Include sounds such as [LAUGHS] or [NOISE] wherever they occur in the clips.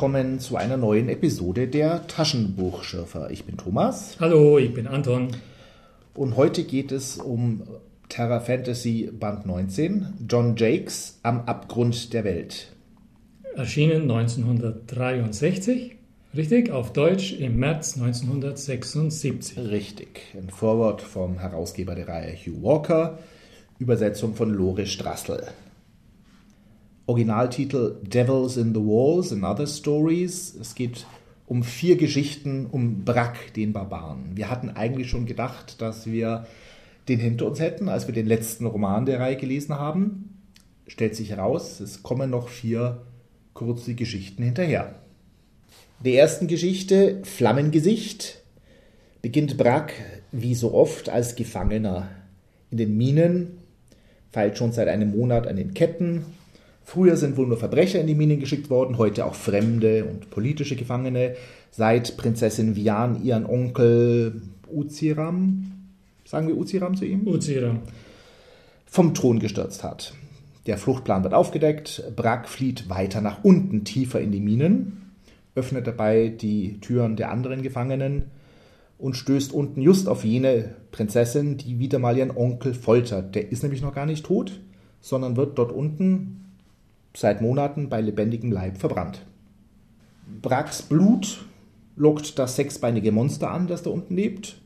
willkommen zu einer neuen Episode der Taschenbuchschürfer. Ich bin Thomas. Hallo, ich bin Anton. Und heute geht es um Terra Fantasy Band 19, John Jakes am Abgrund der Welt. Erschienen 1963, richtig, auf Deutsch im März 1976. Richtig, ein Vorwort vom Herausgeber der Reihe Hugh Walker, Übersetzung von Lore Strassel. Originaltitel Devils in the Walls and Other Stories. Es geht um vier Geschichten um Brack, den Barbaren. Wir hatten eigentlich schon gedacht, dass wir den hinter uns hätten, als wir den letzten Roman der Reihe gelesen haben. Stellt sich heraus, es kommen noch vier kurze Geschichten hinterher. Der ersten Geschichte, Flammengesicht, beginnt Brack wie so oft als Gefangener in den Minen, feilt schon seit einem Monat an den Ketten, Früher sind wohl nur Verbrecher in die Minen geschickt worden, heute auch fremde und politische Gefangene. Seit Prinzessin Vian ihren Onkel Uziram, sagen wir Uziram zu ihm? Uziram. Vom Thron gestürzt hat. Der Fluchtplan wird aufgedeckt. Brack flieht weiter nach unten, tiefer in die Minen, öffnet dabei die Türen der anderen Gefangenen und stößt unten just auf jene Prinzessin, die wieder mal ihren Onkel foltert. Der ist nämlich noch gar nicht tot, sondern wird dort unten seit Monaten bei lebendigem Leib verbrannt. Bracks Blut lockt das sechsbeinige Monster an, das da unten lebt.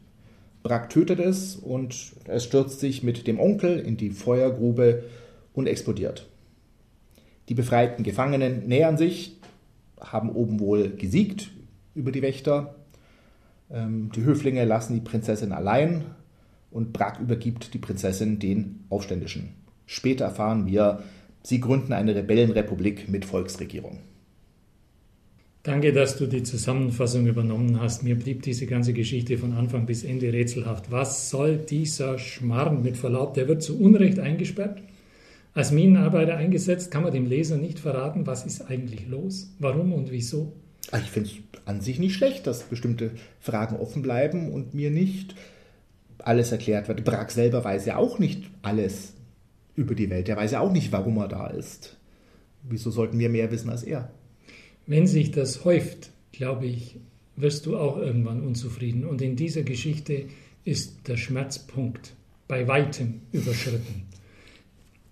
Brack tötet es und es stürzt sich mit dem Onkel in die Feuergrube und explodiert. Die befreiten Gefangenen nähern sich, haben oben wohl gesiegt über die Wächter. Ähm, die Höflinge lassen die Prinzessin allein und Brack übergibt die Prinzessin den Aufständischen. Später erfahren wir, Sie gründen eine Rebellenrepublik mit Volksregierung. Danke, dass du die Zusammenfassung übernommen hast. Mir blieb diese ganze Geschichte von Anfang bis Ende rätselhaft. Was soll dieser Schmarrn mit Verlaub? Der wird zu Unrecht eingesperrt, als Minenarbeiter eingesetzt. Kann man dem Leser nicht verraten, was ist eigentlich los? Warum und wieso? Ah, ich finde es an sich nicht schlecht, dass bestimmte Fragen offen bleiben und mir nicht alles erklärt wird. Bragg selber weiß ja auch nicht alles über die Welt. Der weiß ja auch nicht, warum er da ist. Wieso sollten wir mehr wissen als er? Wenn sich das häuft, glaube ich, wirst du auch irgendwann unzufrieden. Und in dieser Geschichte ist der Schmerzpunkt bei weitem überschritten.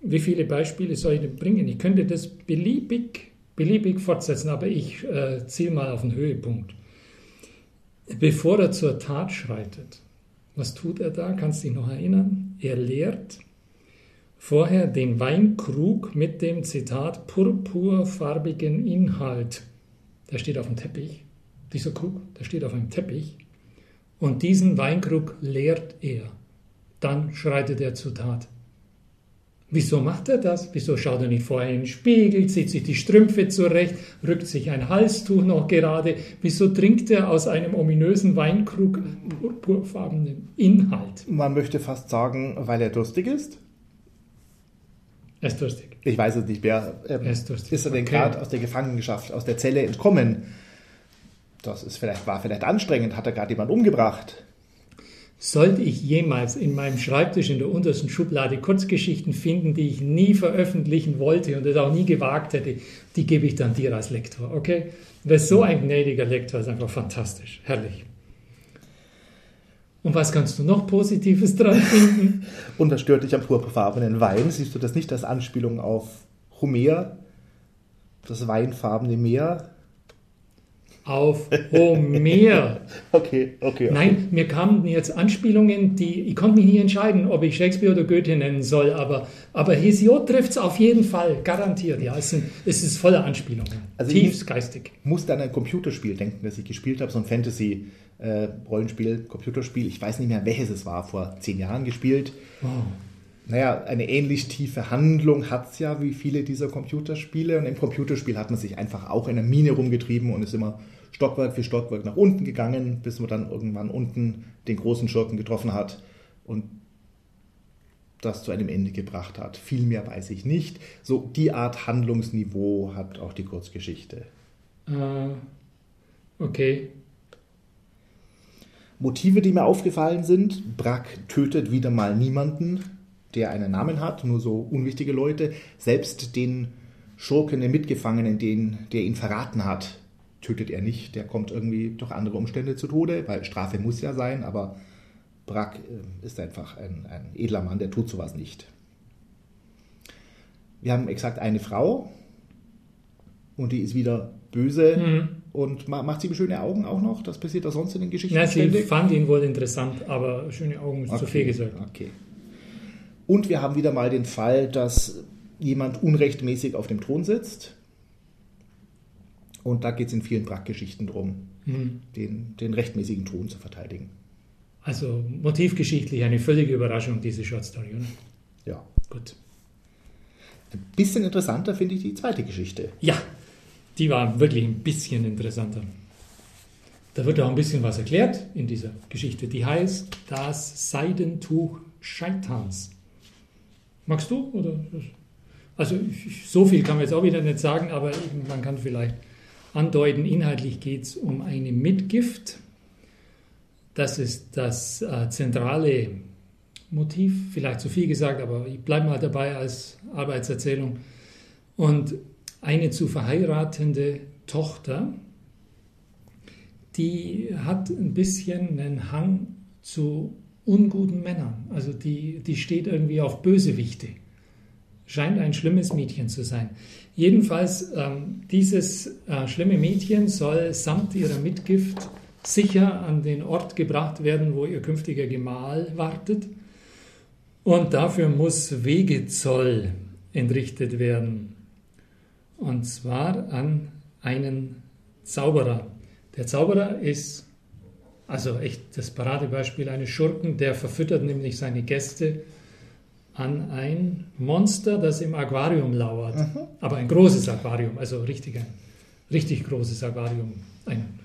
Wie viele Beispiele soll ich denn bringen? Ich könnte das beliebig, beliebig fortsetzen, aber ich äh, ziele mal auf den Höhepunkt. Bevor er zur Tat schreitet, was tut er da? Kannst du dich noch erinnern? Er lehrt vorher den Weinkrug mit dem Zitat purpurfarbigen Inhalt. Der steht auf dem Teppich. Dieser Krug, der steht auf einem Teppich. Und diesen Weinkrug leert er. Dann schreitet er zur Tat. Wieso macht er das? Wieso schaut er nicht vorher in den Spiegel, zieht sich die Strümpfe zurecht, rückt sich ein Halstuch noch gerade? Wieso trinkt er aus einem ominösen Weinkrug purpurfarbenen Inhalt? Man möchte fast sagen, weil er durstig ist? Er ist durstig. Ich weiß es nicht mehr. Ähm, er ist, durstig. ist er denn okay. gerade aus der Gefangenschaft, aus der Zelle entkommen? Das ist vielleicht, war vielleicht anstrengend. Hat er gerade jemand umgebracht? Sollte ich jemals in meinem Schreibtisch in der untersten Schublade Kurzgeschichten finden, die ich nie veröffentlichen wollte und es auch nie gewagt hätte, die gebe ich dann dir als Lektor, okay? Weil so ein gnädiger Lektor ist einfach fantastisch, herrlich. Und was kannst du noch Positives dran finden? [LAUGHS] Und das stört dich am purpurfarbenen Wein. Siehst du das nicht als Anspielung auf Homer, das weinfarbene Meer? Auf Homer. [LAUGHS] okay, okay, okay. Nein, mir kamen jetzt Anspielungen, die ich konnte mich nie entscheiden, ob ich Shakespeare oder Goethe nennen soll, aber, aber Hesiod trifft es auf jeden Fall, garantiert. Ja, es, sind, es ist voller Anspielungen. Also Tiefst geistig. Ich muss an ein Computerspiel denken, das ich gespielt habe, so ein Fantasy- äh, Rollenspiel, Computerspiel. Ich weiß nicht mehr, welches es war, vor zehn Jahren gespielt. Wow. Naja, eine ähnlich tiefe Handlung hat es ja wie viele dieser Computerspiele. Und im Computerspiel hat man sich einfach auch in der Mine rumgetrieben und ist immer Stockwerk für Stockwerk nach unten gegangen, bis man dann irgendwann unten den großen Schurken getroffen hat und das zu einem Ende gebracht hat. Viel mehr weiß ich nicht. So die Art Handlungsniveau hat auch die Kurzgeschichte. Uh, okay. Motive, die mir aufgefallen sind. Brack tötet wieder mal niemanden, der einen Namen hat, nur so unwichtige Leute. Selbst den Schurken, den Mitgefangenen, den, der ihn verraten hat, tötet er nicht, der kommt irgendwie durch andere Umstände zu Tode, weil Strafe muss ja sein, aber Brack äh, ist einfach ein, ein edler Mann, der tut sowas nicht. Wir haben exakt eine Frau und die ist wieder böse mhm. Und macht sie schöne Augen auch noch. Das passiert da sonst in den Geschichten. Ja, sie fand ihn wohl interessant, aber schöne Augen ist okay, zu viel gesagt. Okay. Und wir haben wieder mal den Fall, dass jemand unrechtmäßig auf dem Thron sitzt. Und da geht es in vielen Brack-Geschichten drum, mhm. den, den rechtmäßigen Thron zu verteidigen. Also motivgeschichtlich eine völlige Überraschung, diese Short Story, oder? Ja. Gut. Ein bisschen interessanter finde ich die zweite Geschichte. Ja, die war wirklich ein bisschen interessanter. Da wird auch ein bisschen was erklärt in dieser Geschichte. Die heißt Das Seidentuch Scheitans. Magst du? Oder? Also so viel kann man jetzt auch wieder nicht sagen, aber man kann vielleicht andeuten, inhaltlich geht es um eine Mitgift. Das ist das äh, zentrale Motiv, vielleicht zu viel gesagt, aber ich bleibe mal dabei als Arbeitserzählung. Und eine zu verheiratende Tochter, die hat ein bisschen einen Hang zu unguten Männern. Also die, die steht irgendwie auf Bösewichte. Scheint ein schlimmes Mädchen zu sein. Jedenfalls, ähm, dieses äh, schlimme Mädchen soll samt ihrer Mitgift sicher an den Ort gebracht werden, wo ihr künftiger Gemahl wartet. Und dafür muss Wegezoll entrichtet werden. Und zwar an einen Zauberer. Der Zauberer ist also echt das Paradebeispiel eines Schurken, der verfüttert nämlich seine Gäste an ein Monster, das im Aquarium lauert. Mhm. Aber ein großes Aquarium, also richtig ein richtig großes Aquarium, ein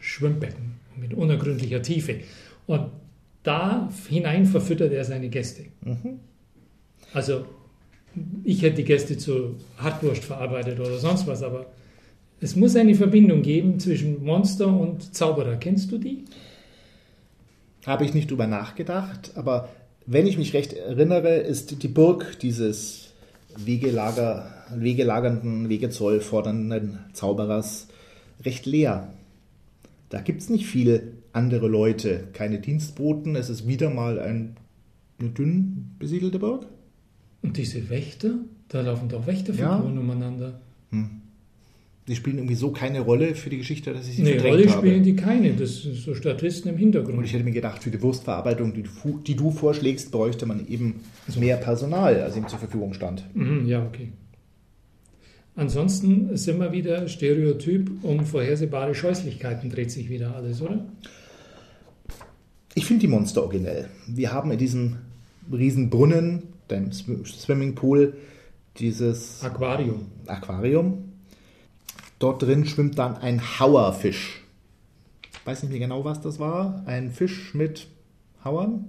Schwimmbecken mit unergründlicher Tiefe. Und da hinein verfüttert er seine Gäste. Mhm. Also ich hätte die Gäste zu Hartwurst verarbeitet oder sonst was, aber es muss eine Verbindung geben zwischen Monster und Zauberer. Kennst du die? Habe ich nicht drüber nachgedacht, aber wenn ich mich recht erinnere, ist die Burg dieses Wegelager, wegelagernden, Wegezoll fordernden Zauberers recht leer. Da gibt es nicht viele andere Leute, keine Dienstboten. Es ist wieder mal ein, eine dünn besiedelte Burg. Und diese Wächter, da laufen doch Wächterfiguren ja. umeinander. Hm. Die spielen irgendwie so keine Rolle für die Geschichte, dass ich sie nee, Rolle habe. spielen die keine. Das sind so Statisten im Hintergrund. Und ich hätte mir gedacht, für die Wurstverarbeitung, die du, die du vorschlägst, bräuchte man eben also. mehr Personal, als ihm zur Verfügung stand. Mhm, ja, okay. Ansonsten sind wir wieder Stereotyp um vorhersehbare Scheußlichkeiten dreht sich wieder alles, oder? Ich finde die Monster originell. Wir haben in diesem riesen Brunnen deinem Swimmingpool dieses Aquarium. Aquarium. Dort drin schwimmt dann ein Hauerfisch. Ich weiß nicht mehr genau, was das war. Ein Fisch mit Hauern.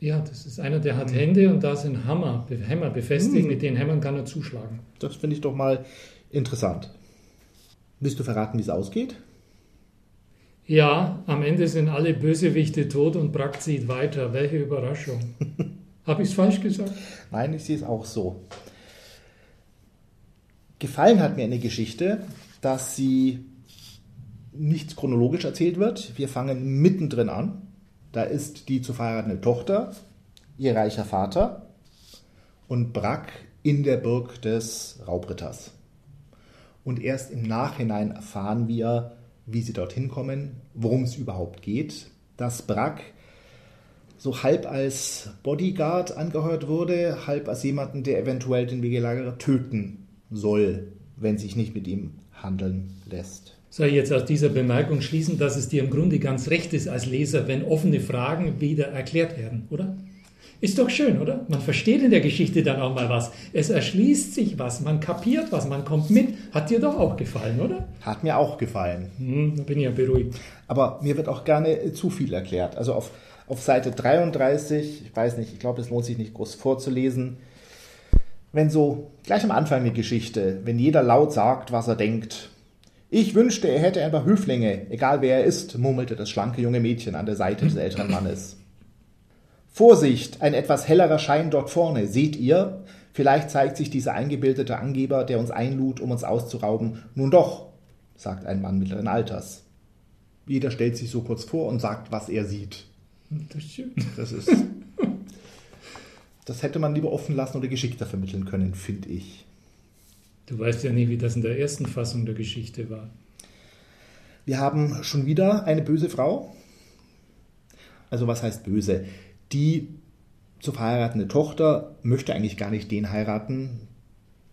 Ja, das ist einer, der hat Hände und da sind Hammer, Hämmer befestigt. Hm. Mit den Hämmern kann er zuschlagen. Das finde ich doch mal interessant. Willst du verraten, wie es ausgeht? Ja, am Ende sind alle Bösewichte tot und Brack zieht weiter. Welche Überraschung. [LAUGHS] Habe ich es falsch gesagt? Nein, ich sehe es auch so. Gefallen hat mir eine Geschichte, dass sie nicht chronologisch erzählt wird. Wir fangen mittendrin an. Da ist die zu verheiratete Tochter, ihr reicher Vater und Brack in der Burg des Raubritters. Und erst im Nachhinein erfahren wir, wie sie dorthin kommen, worum es überhaupt geht, dass Brack so halb als Bodyguard angehört wurde, halb als jemanden, der eventuell den Wegelagerer töten soll, wenn sich nicht mit ihm handeln lässt. Soll ich jetzt aus dieser Bemerkung schließen, dass es dir im Grunde ganz recht ist als Leser, wenn offene Fragen wieder erklärt werden, oder? Ist doch schön, oder? Man versteht in der Geschichte dann auch mal was. Es erschließt sich was, man kapiert was, man kommt mit. Hat dir doch auch gefallen, oder? Hat mir auch gefallen. Hm, da bin ich ja beruhigt. Aber mir wird auch gerne zu viel erklärt. Also auf auf Seite 33, ich weiß nicht, ich glaube, es lohnt sich nicht groß vorzulesen, wenn so gleich am Anfang der Geschichte, wenn jeder laut sagt, was er denkt. Ich wünschte, er hätte ein paar Höflinge, egal wer er ist, murmelte das schlanke junge Mädchen an der Seite des älteren Mannes. Vorsicht, ein etwas hellerer Schein dort vorne, seht ihr? Vielleicht zeigt sich dieser eingebildete Angeber, der uns einlud, um uns auszurauben, nun doch sagt ein Mann mittleren Alters. Jeder stellt sich so kurz vor und sagt, was er sieht. Das ist schön. Das ist. Das hätte man lieber offen lassen oder geschickter vermitteln können, finde ich. Du weißt ja nie, wie das in der ersten Fassung der Geschichte war. Wir haben schon wieder eine böse Frau. Also was heißt böse? Die zu verheiratende Tochter möchte eigentlich gar nicht den heiraten,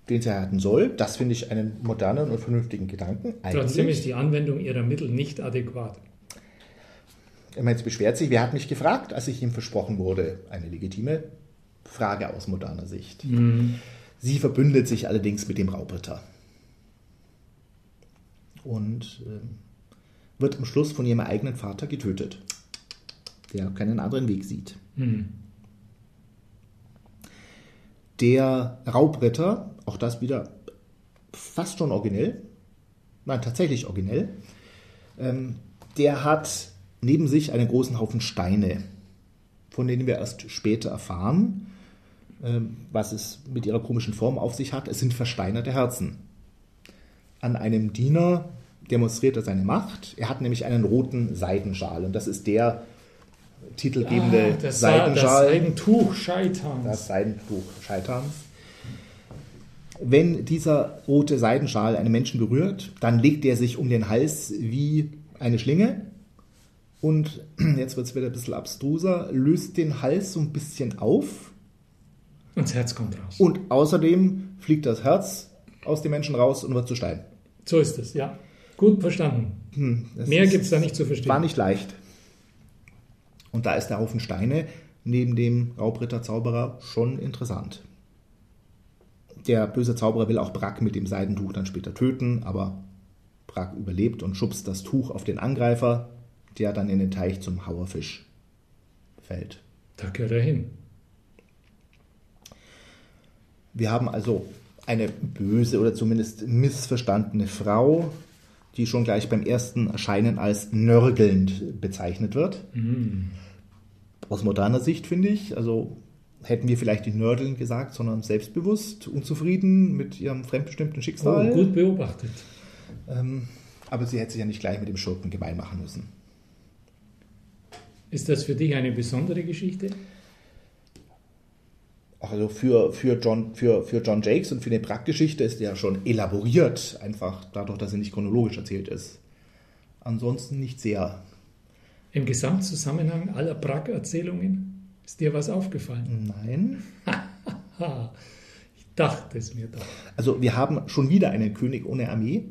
den sie heiraten soll. Das finde ich einen modernen und vernünftigen Gedanken. Trotzdem ist die Anwendung ihrer Mittel nicht adäquat. Jetzt beschwert sich, wer hat mich gefragt, als ich ihm versprochen wurde? Eine legitime Frage aus moderner Sicht. Mhm. Sie verbündet sich allerdings mit dem Raubritter. Und ähm, wird am Schluss von ihrem eigenen Vater getötet, der keinen anderen Weg sieht. Mhm. Der Raubritter, auch das wieder fast schon originell, nein, tatsächlich originell, ähm, der hat neben sich einen großen Haufen Steine, von denen wir erst später erfahren, ähm, was es mit ihrer komischen Form auf sich hat. Es sind versteinerte Herzen. An einem Diener demonstriert er seine Macht. Er hat nämlich einen roten Seidenschal und das ist der titelgebende Ah, das, Sa- das Seidenschal. Seidentuch Scheiterns. Das Seidentuch Scheiterns. Wenn dieser rote Seidenschal einen Menschen berührt, dann legt er sich um den Hals wie eine Schlinge und [CLEARS THROAT] jetzt wird es wieder ein bisschen abstruser, löst den Hals so ein bisschen auf Und das Herz kommt raus. und außerdem fliegt das Herz aus dem Menschen raus und wird zu Stein. So ist es, ja. Gut verstanden. Hm, Mehr gibt es da nicht zu verstehen. War nicht leicht. Und da ist der Haufen Steine neben dem Raubritter-Zauberer schon interessant. Der böse Zauberer will auch Brack mit dem Seidentuch dann später töten, aber Brack überlebt und schubst das Tuch auf den Angreifer, der dann in den Teich zum Hauerfisch fällt. Da gehört er hin. Wir haben also eine böse oder zumindest missverstandene Frau, die schon gleich beim ersten Erscheinen als nörgelnd bezeichnet wird. Aus moderner Sicht finde ich, also hätten wir vielleicht nicht nörgelnd gesagt, sondern selbstbewusst, unzufrieden mit ihrem fremdbestimmten Schicksal. Oh, gut beobachtet. Ähm, aber sie hätte sich ja nicht gleich mit dem Schurken gemein machen müssen. Ist das für dich eine besondere Geschichte? Also für, für, John, für, für John Jakes und für die Brack-Geschichte ist ja schon elaboriert, einfach dadurch, dass sie nicht chronologisch erzählt ist. Ansonsten nicht sehr. Im Gesamtzusammenhang aller Brack-Erzählungen ist dir was aufgefallen? Nein. Ich dachte es mir doch. Also wir haben schon wieder einen König ohne Armee.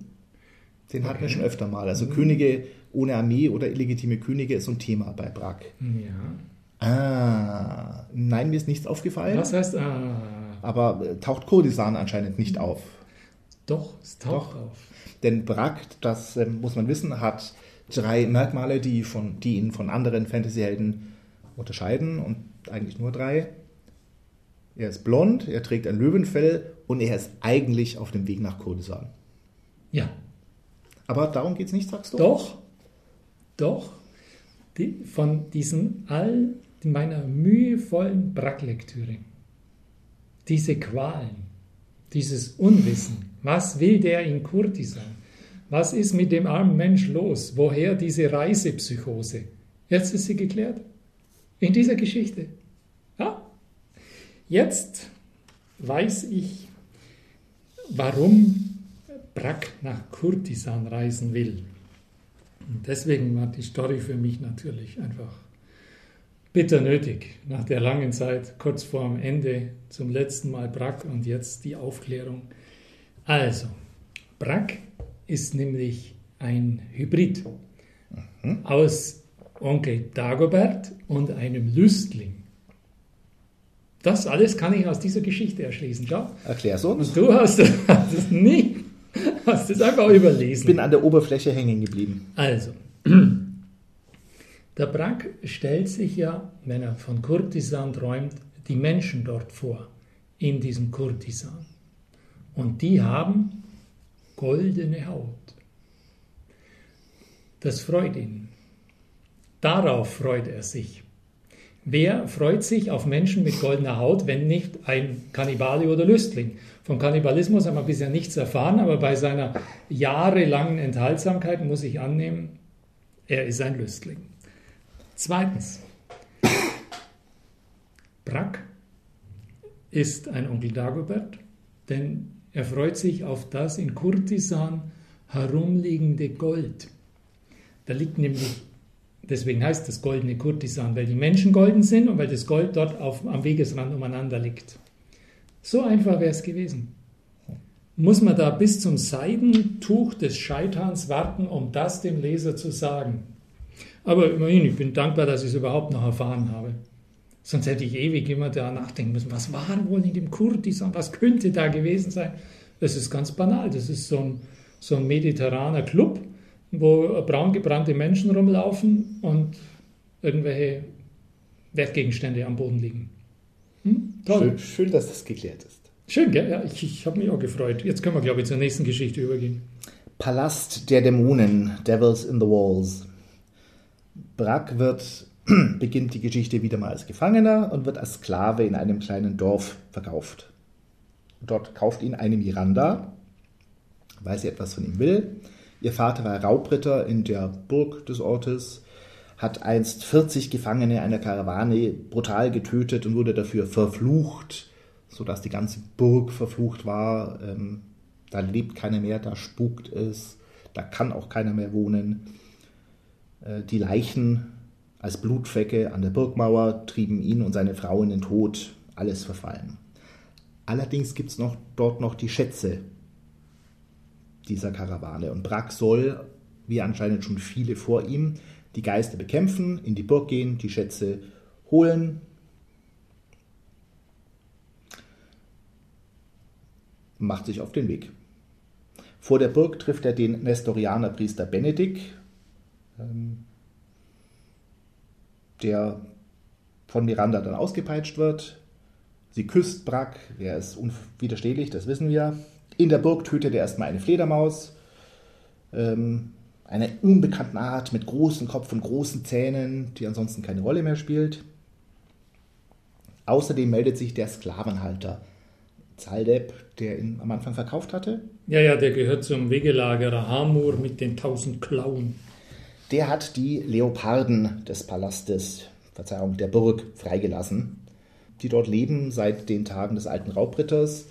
Den hatten wir Okay. schon öfter mal. Also Könige ohne Armee oder illegitime Könige ist so ein Thema bei Brack. Ja. Ah, nein, mir ist nichts aufgefallen. Was heißt, ah, Aber äh, taucht Kurdistan anscheinend nicht auf. doch, es taucht Doch. auf. Denn Brack, das ähm, muss man wissen, hat drei Merkmale, die, von, die ihn von anderen Fantasyhelden unterscheiden. Und eigentlich nur drei. Er ist blond, er trägt ein Löwenfell und er ist eigentlich auf dem Weg nach Kurdistan. Ja, Aber darum geht es nicht, sagst du? doch, doch. Die, von diesen all meiner mühevollen Bracklektüre, diese Qualen, dieses Unwissen, was will der in Kurtisan? Was ist mit dem armen Mensch los? Woher diese Reisepsychose? Jetzt ist sie geklärt. In dieser Geschichte. Ja. Jetzt weiß ich, warum Brack nach Kurtisan reisen will. Und deswegen war die Story für mich natürlich einfach bitter nötig. Nach der langen Zeit, kurz vor dem Ende, zum letzten Mal Brack und jetzt die Aufklärung. Also, Brack ist nämlich ein Hybrid aus Onkel Dagobert und einem Lüstling. Das alles kann ich aus dieser Geschichte erschließen. Schau. Erklär's uns. Und du hast, [LAUGHS] hast es nicht, [LAUGHS] hast es einfach Ich überlesen. bin an der Oberfläche hängen geblieben. Also, [CLEARS THROAT] der Brack stellt sich ja, wenn er von Kurtisan träumt, die Menschen dort vor, in diesem Kurtisan. Und die haben goldene Haut. Das freut ihn. Darauf freut er sich. Wer freut sich auf Menschen mit goldener Haut, wenn nicht ein Kannibale oder Lüstling? Vom Kannibalismus haben wir bisher nichts erfahren, aber bei seiner jahrelangen Enthaltsamkeit muss ich annehmen, er ist ein Lüstling. Zweitens, Brack ist ein Onkel Dagobert, denn er freut sich auf das in Kurtisan herumliegende Gold. Da liegt nämlich, deswegen heißt das goldene Kurtisan, weil die Menschen golden sind und weil das Gold dort auf, am Wegesrand umeinander liegt. So einfach wäre es gewesen. Muss man da bis zum Seidentuch des Scheiterns warten, um das dem Leser zu sagen? Aber immerhin, ich bin dankbar, dass ich es überhaupt noch erfahren habe. Sonst hätte ich ewig immer da nachdenken müssen, was war wohl in dem Kurtisan, was könnte da gewesen sein? Das ist ganz banal. Das ist so ein, so ein mediterraner Club, wo braungebrannte Menschen rumlaufen und irgendwelche Wertgegenstände am Boden liegen. Hm? Schön, schön, dass das geklärt ist. Schön, gell? Ja, ich, ich habe mich auch gefreut. Jetzt können wir, glaube ich, zur nächsten Geschichte übergehen. Palast der Dämonen, Devils in the Walls. Brack wird, [CLEARS THROAT] beginnt die Geschichte wieder mal als Gefangener und wird als Sklave in einem kleinen Dorf verkauft. Dort kauft ihn eine Miranda, weil sie etwas von ihm will. Ihr Vater war Raubritter in der Burg des Ortes hat einst 40 Gefangene einer Karawane brutal getötet und wurde dafür verflucht, sodass die ganze Burg verflucht war. Ähm, da lebt keiner mehr, da spukt es, da kann auch keiner mehr wohnen. Äh, die Leichen als Blutflecke an der Burgmauer trieben ihn und seine Frau in den Tod, alles verfallen. Allerdings gibt es noch, dort noch die Schätze dieser Karawane und Brack soll, wie anscheinend schon viele vor ihm, die Geister bekämpfen, in die Burg gehen, die Schätze holen. Macht sich auf den Weg. Vor der Burg trifft er den Nestorianer Priester Benedikt, ähm, der von Miranda dann ausgepeitscht wird. Sie küsst Brack, er ist unwiderstehlich, das wissen wir. In der Burg tötet er erstmal eine Fledermaus. Ähm, einer unbekannten Art mit großem Kopf und großen Zähnen, die ansonsten keine Rolle mehr spielt. Außerdem meldet sich der Sklavenhalter Zaldeb, der ihn am Anfang verkauft hatte. Ja, ja, der gehört zum Wegelagerer Hamur mit den tausend Klauen. Der hat die Leoparden des Palastes, Verzeihung, der Burg freigelassen, die dort leben seit den Tagen des alten Raubritters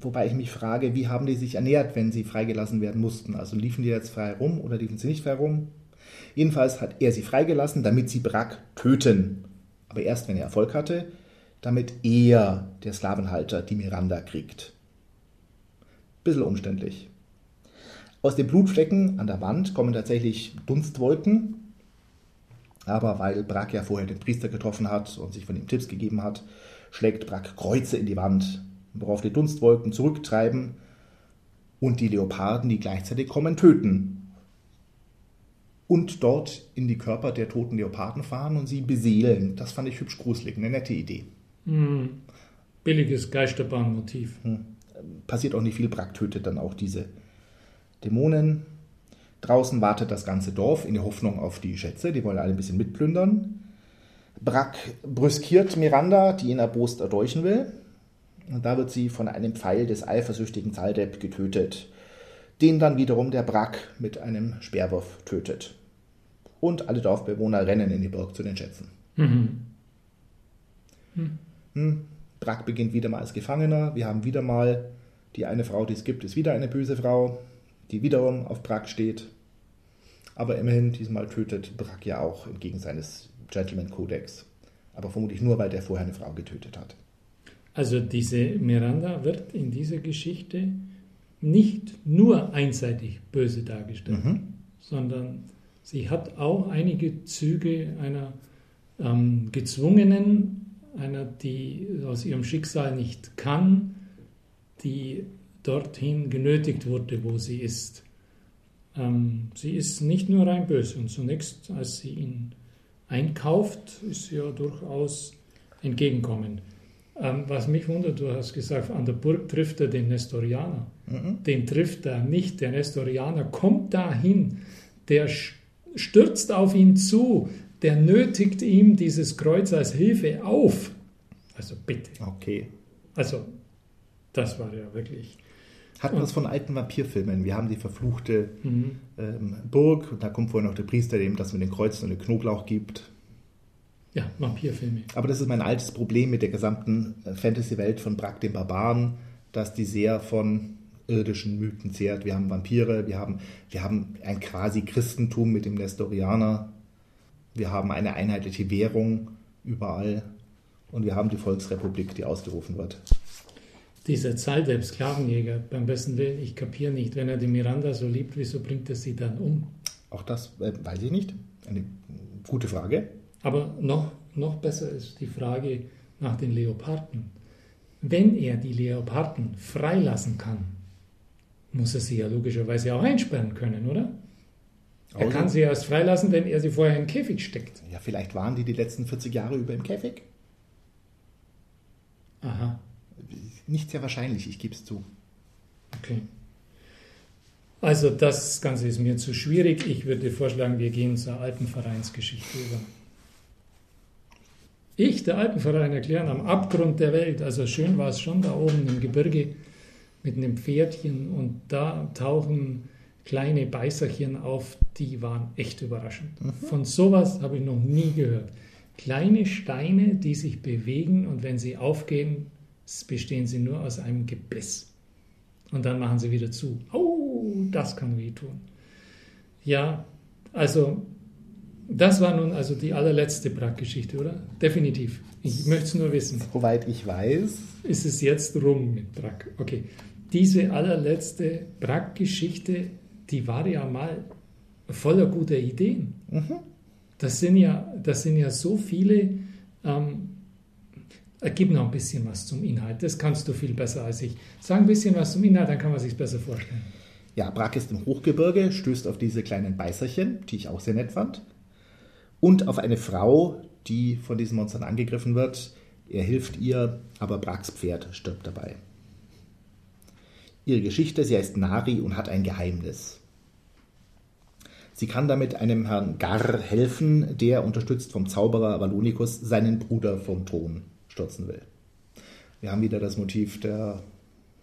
Wobei ich mich frage, wie haben die sich ernährt, wenn sie freigelassen werden mussten? Also liefen die jetzt frei rum oder liefen sie nicht frei rum? Jedenfalls hat er sie freigelassen, damit sie Brack töten. Aber erst wenn er Erfolg hatte, damit er, der Sklavenhalter, die Miranda kriegt. Bisschen umständlich. Aus den Blutflecken an der Wand kommen tatsächlich Dunstwolken. Aber weil Brack ja vorher den Priester getroffen hat und sich von ihm Tipps gegeben hat, schlägt Brack Kreuze in die Wand worauf die Dunstwolken zurücktreiben und die Leoparden, die gleichzeitig kommen, töten. Und dort in die Körper der toten Leoparden fahren und sie beseelen. Das fand ich hübsch gruselig, eine nette Idee. Hm. Billiges Geisterbahnmotiv. Hm. Passiert auch nicht viel, Brack tötet dann auch diese Dämonen. Draußen wartet das ganze Dorf in der Hoffnung auf die Schätze, die wollen alle ein bisschen mitplündern. Brack brüskiert Miranda, die ihn erbost erdolchen will. Und da wird sie von einem Pfeil des eifersüchtigen Zaldeb getötet, den dann wiederum der Brack mit einem Speerwurf tötet. Und alle Dorfbewohner rennen in die Burg zu den Schätzen. Mhm. Hm. Brack beginnt wieder mal als Gefangener. Wir haben wieder mal die eine Frau, die es gibt, ist wieder eine böse Frau, die wiederum auf Brack steht. Aber immerhin, diesmal tötet Brack ja auch entgegen seines Gentleman Codex. Aber vermutlich nur, weil der vorher eine Frau getötet hat. Also diese Miranda wird in dieser Geschichte nicht nur einseitig böse dargestellt, mhm. sondern sie hat auch einige Züge einer ähm, gezwungenen, einer, die aus ihrem Schicksal nicht kann, die dorthin genötigt wurde, wo sie ist. Ähm, sie ist nicht nur rein böse und zunächst, als sie ihn einkauft, ist sie ja durchaus entgegenkommend. Ähm, was mich wundert, du hast gesagt, an der Burg trifft er den Nestorianer. Mhm. Den trifft er nicht. Der Nestorianer kommt dahin, der stürzt auf ihn zu, der nötigt ihm dieses Kreuz als Hilfe auf. Also bitte. Okay. Also, das war ja wirklich. Hatten wir das von alten Vampirfilmen. Wir haben die verfluchte mhm. ähm, Burg und da kommt vorher noch der Priester, dem das mit den Kreuzen und den Knoblauch gibt. Ja, Vampirfilme. Aber das ist mein altes Problem mit der gesamten äh, Fantasy-Welt von Brack dem Barbaren, dass die sehr von irdischen Mythen zehrt. Wir haben Vampire, wir haben, wir haben ein quasi Christentum mit dem Nestorianer, wir haben eine einheitliche Währung überall und wir haben die Volksrepublik, die ausgerufen wird. Dieser Zahldepp Sklavenjäger, beim besten Willen, ich kapiere nicht, wenn er die Miranda so liebt, wieso bringt er sie dann um? Auch das äh, weiß ich nicht. Eine gute Frage. Aber noch, noch besser ist die Frage nach den Leoparden. Wenn er die Leoparden freilassen kann, muss er sie ja logischerweise auch einsperren können, oder? Er also, kann sie erst freilassen, wenn er sie vorher im Käfig steckt. Ja, vielleicht waren die die letzten 40 Jahre über im Käfig. Aha. Nicht sehr wahrscheinlich, ich gebe es zu. Okay. Also das Ganze ist mir zu schwierig. Ich würde vorschlagen, wir gehen zur Alpenvereinsgeschichte über. Ich, der Alpenverein, erklären am Abgrund der Welt. Also schön war es schon da oben im Gebirge mit einem Pferdchen und da tauchen kleine Beißerchen auf, die waren echt überraschend. Mhm. Von sowas habe ich noch nie gehört. Kleine Steine, die sich bewegen und wenn sie aufgehen, bestehen sie nur aus einem Gebiss. Und dann machen sie wieder zu. Oh, das kann wehtun. Ja, also das war nun also die allerletzte Brack-Geschichte, oder? Definitiv. Ich möchte es nur wissen. Soweit ich weiß. Ist es jetzt rum mit Brack? Okay. Diese allerletzte Brack-Geschichte, die war ja mal voller guter Ideen. Mhm. Das, sind ja, das sind ja so viele. Ähm, gib noch ein bisschen was zum Inhalt. Das kannst du viel besser als ich. Sag ein bisschen was zum Inhalt, dann kann man sich besser vorstellen. Ja, Brack ist im Hochgebirge, stößt auf diese kleinen Beißerchen, die ich auch sehr nett fand und auf eine Frau, die von diesen Monstern angegriffen wird. Er hilft ihr, aber Bracks Pferd stirbt dabei. Ihre Geschichte, sie heißt Nari und hat ein Geheimnis. Sie kann damit einem Herrn Gar helfen, der, unterstützt vom Zauberer Valonicus, seinen Bruder vom Thron stürzen will. Wir haben wieder das Motiv der,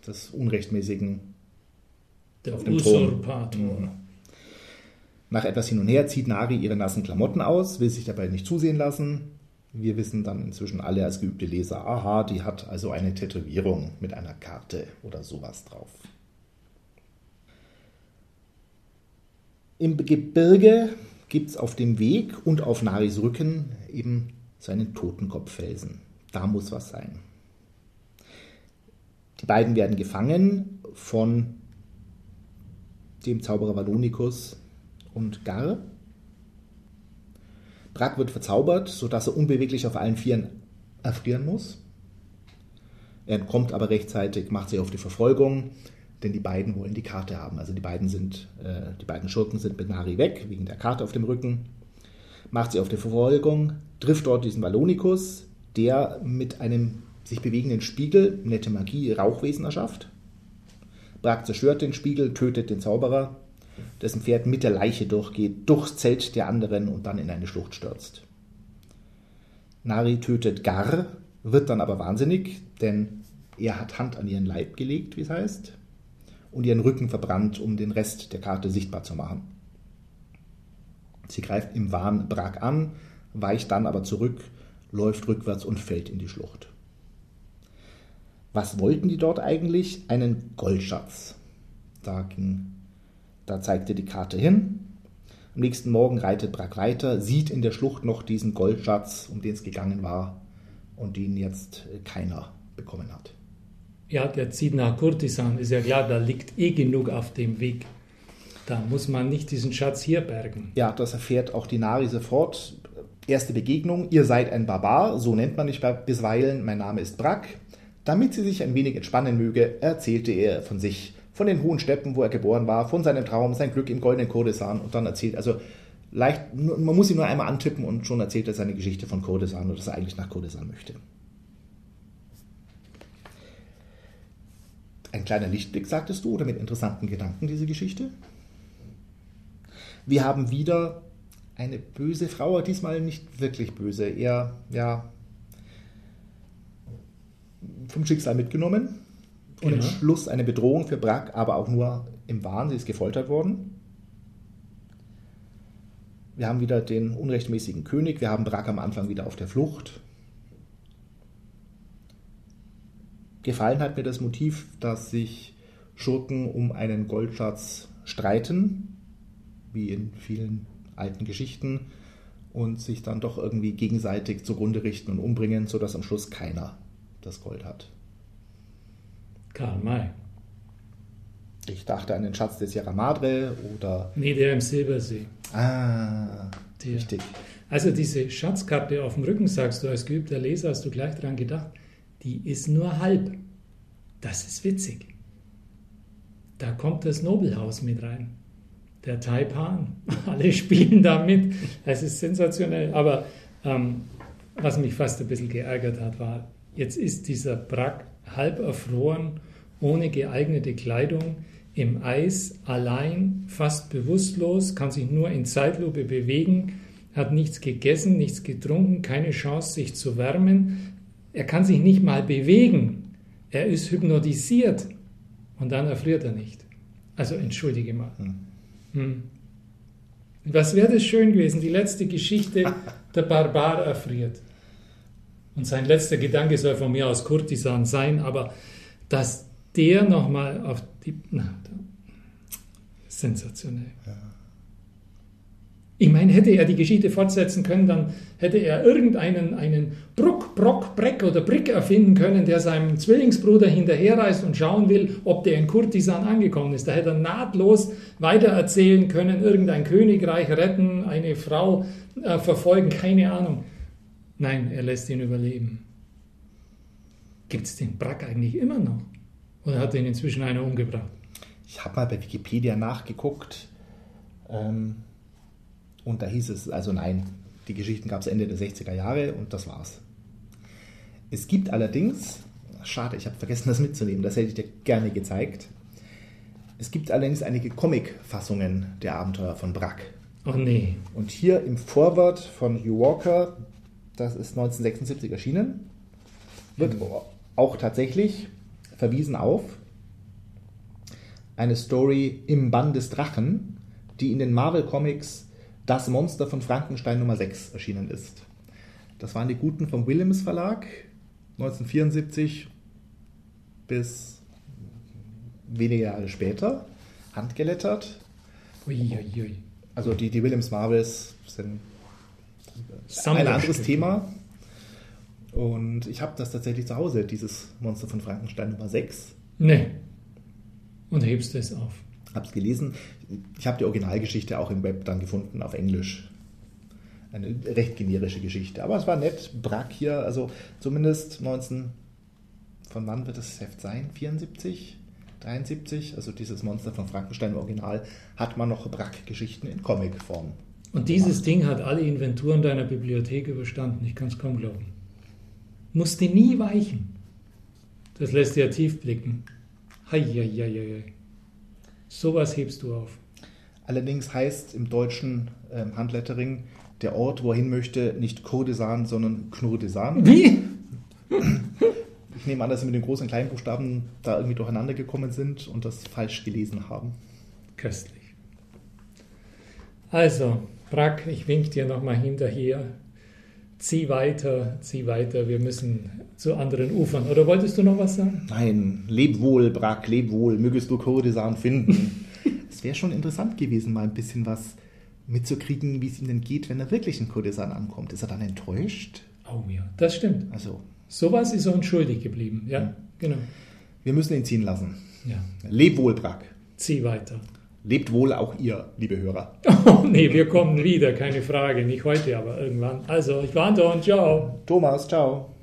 des Unrechtmäßigen der auf dem Usurpator. Thron. Nach etwas hin und her zieht Nari ihre nassen Klamotten aus, will sich dabei nicht zusehen lassen. Wir wissen dann inzwischen alle als geübte Leser, aha, die hat also eine Tätowierung mit einer Karte oder sowas drauf. Im Gebirge gibt es auf dem Weg und auf Naris Rücken eben seinen Totenkopffelsen. Da muss was sein. Die beiden werden gefangen von dem Zauberer Valonicus, und Gar. Brack wird verzaubert, sodass er unbeweglich auf allen Vieren erfrieren muss. Er kommt aber rechtzeitig, macht sich auf die Verfolgung, denn die beiden wollen die Karte haben. Also die beiden sind, äh, die beiden Schurken sind mit Nari weg, wegen der Karte auf dem Rücken. Macht sie auf die Verfolgung, trifft dort diesen Valonicus, der mit einem sich bewegenden Spiegel nette Magie, Rauchwesen erschafft. Brack zerstört den Spiegel, tötet den Zauberer dessen Pferd mit der Leiche durchgeht, durchs Zelt der anderen und dann in eine Schlucht stürzt. Nari tötet Gar, wird dann aber wahnsinnig, denn er hat Hand an ihren Leib gelegt, wie es heißt, und ihren Rücken verbrannt, um den Rest der Karte sichtbar zu machen. Sie greift im Wahn Brak an, weicht dann aber zurück, läuft rückwärts und fällt in die Schlucht. Was wollten die dort eigentlich? Einen Goldschatz. Da ging da zeigt er die Karte hin. Am nächsten Morgen reitet Brack weiter, sieht in der Schlucht noch diesen Goldschatz, um den es gegangen war und den jetzt keiner bekommen hat. Ja, der zieht nach Kurtisan, ist ja klar, da liegt eh genug auf dem Weg. Da muss man nicht diesen Schatz hier bergen. Ja, das erfährt auch die Nari sofort. Erste Begegnung, ihr seid ein Barbar, so nennt man mich bisweilen, mein Name ist Brack. Damit sie sich ein wenig entspannen möge, erzählte er von sich von den hohen Steppen, wo er geboren war, von seinem Traum, sein Glück im goldenen Kurdistan und dann erzählt, also leicht, man muss ihn nur einmal antippen und schon erzählt er seine Geschichte von Kurdistan und dass er eigentlich nach Kurdistan möchte. Ein kleiner Lichtblick, sagtest du, oder mit interessanten Gedanken diese Geschichte? Wir haben wieder eine böse Frau, diesmal nicht wirklich böse, eher ja vom Schicksal mitgenommen und Genau. im Schluss eine Bedrohung für Brack, aber auch nur im Wahn, sie ist gefoltert worden. Wir haben wieder den unrechtmäßigen König, wir haben Brack am Anfang wieder auf der Flucht. Gefallen hat mir das Motiv, dass sich Schurken um einen Goldschatz streiten, wie in vielen alten Geschichten, und sich dann doch irgendwie gegenseitig zugrunde richten und umbringen, sodass am Schluss keiner das Gold hat. Karl May. Ich dachte an den Schatz der Sierra Madre oder. Nee, der im Silbersee. Ah, Der. richtig. Also diese Schatzkarte auf dem Rücken, sagst du als geübter Leser, hast du gleich dran gedacht, die ist nur halb. Das ist witzig. Da kommt das Nobelhaus mit rein. Der Taipan. [LAUGHS] Alle spielen da mit. Es ist sensationell. Aber ähm, was mich fast ein bisschen geärgert hat, war, jetzt ist dieser Brack halb erfroren, ohne geeignete Kleidung, im Eis, allein, fast bewusstlos, kann sich nur in Zeitlupe bewegen, hat nichts gegessen, nichts getrunken, keine Chance, sich zu wärmen. Er kann sich nicht mal bewegen. Er ist hypnotisiert und dann erfriert er nicht. Also entschuldige mal. Hm. Was wäre das schön gewesen? Die letzte Geschichte, der Barbar erfriert. Und sein letzter Gedanke soll von mir aus Kurtisan sein, aber dass der nochmal auf die. Na, sensationell. Ich meine, hätte er die Geschichte fortsetzen können, dann hätte er irgendeinen einen Bruck, Brock, Breck oder Brick erfinden können, der seinem Zwillingsbruder hinterherreist und schauen will, ob der in Kurtisan angekommen ist. Da hätte er nahtlos weitererzählen können, irgendein Königreich retten, eine Frau äh, verfolgen, keine Ahnung. Nein, er lässt ihn überleben. Gibt es den Brack eigentlich immer noch? Oder hat den inzwischen einer umgebracht? Ich habe mal bei Wikipedia nachgeguckt ähm, und da hieß es, also nein, die Geschichten gab es Ende der 60er Jahre und das war's. Es gibt allerdings, schade, ich habe vergessen das mitzunehmen, das hätte ich dir gerne gezeigt. Es gibt allerdings einige Comic-Fassungen der Abenteuer von Brack. Oh nee. Und hier im Vorwort von Hugh Walker, das ist 1976 erschienen, wird auch tatsächlich verwiesen auf eine Story im Bann des Drachen, die in den Marvel Comics Das Monster von Frankenstein Nummer 6 erschienen ist. Das waren die Guten vom Willems Verlag, 1974 bis wenige Jahre später, handgelettert. Uiuiui. Also die, die Willems Marvels sind ein anderes Thema. Und ich habe das tatsächlich zu Hause, dieses Monster von Frankenstein Nummer 6. Nee. Und hebst es auf. Habe es gelesen. Ich habe die Originalgeschichte auch im Web dann gefunden, auf Englisch. Eine recht generische Geschichte. Aber es war nett. Brack hier, also zumindest 19. Von wann wird das Heft sein? 74? 73? Also dieses Monster von Frankenstein im Original hat man noch Brack-Geschichten in Comicform. Und dieses Ding hat alle Inventuren deiner Bibliothek überstanden. Ich kann es kaum glauben. Musste nie weichen. Das lässt dir tief blicken. Heieieiei. Sowas hebst du auf. Allerdings heißt im deutschen ähm, Handlettering der Ort, wo er hin möchte, nicht Kurdesan, sondern Knurdesan. Wie? Ich nehme an, dass sie mit den großen und kleinen Buchstaben da irgendwie durcheinander gekommen sind und das falsch gelesen haben. Köstlich. Also, Brack, ich wink dir nochmal hinterher. Zieh weiter, zieh weiter. Wir müssen zu anderen Ufern. Oder wolltest du noch was sagen? Nein, leb wohl, Brack, leb wohl, mögest du Kurdesan finden. [LAUGHS] es wäre schon interessant gewesen, mal ein bisschen was mitzukriegen, wie es ihm denn geht, wenn er wirklich in Kurdesan ankommt. Ist er dann enttäuscht? Oh ja, das stimmt. Also, Sowas ist uns schuldig geblieben. Ja, genau. wir müssen ihn ziehen lassen. Ja. Leb wohl, Brack. Zieh weiter. Lebt wohl auch ihr, liebe Hörer. [LAUGHS] Oh nee, wir kommen wieder, keine Frage. Nicht heute, aber irgendwann. Also, ich war Anton, ciao. Thomas, ciao.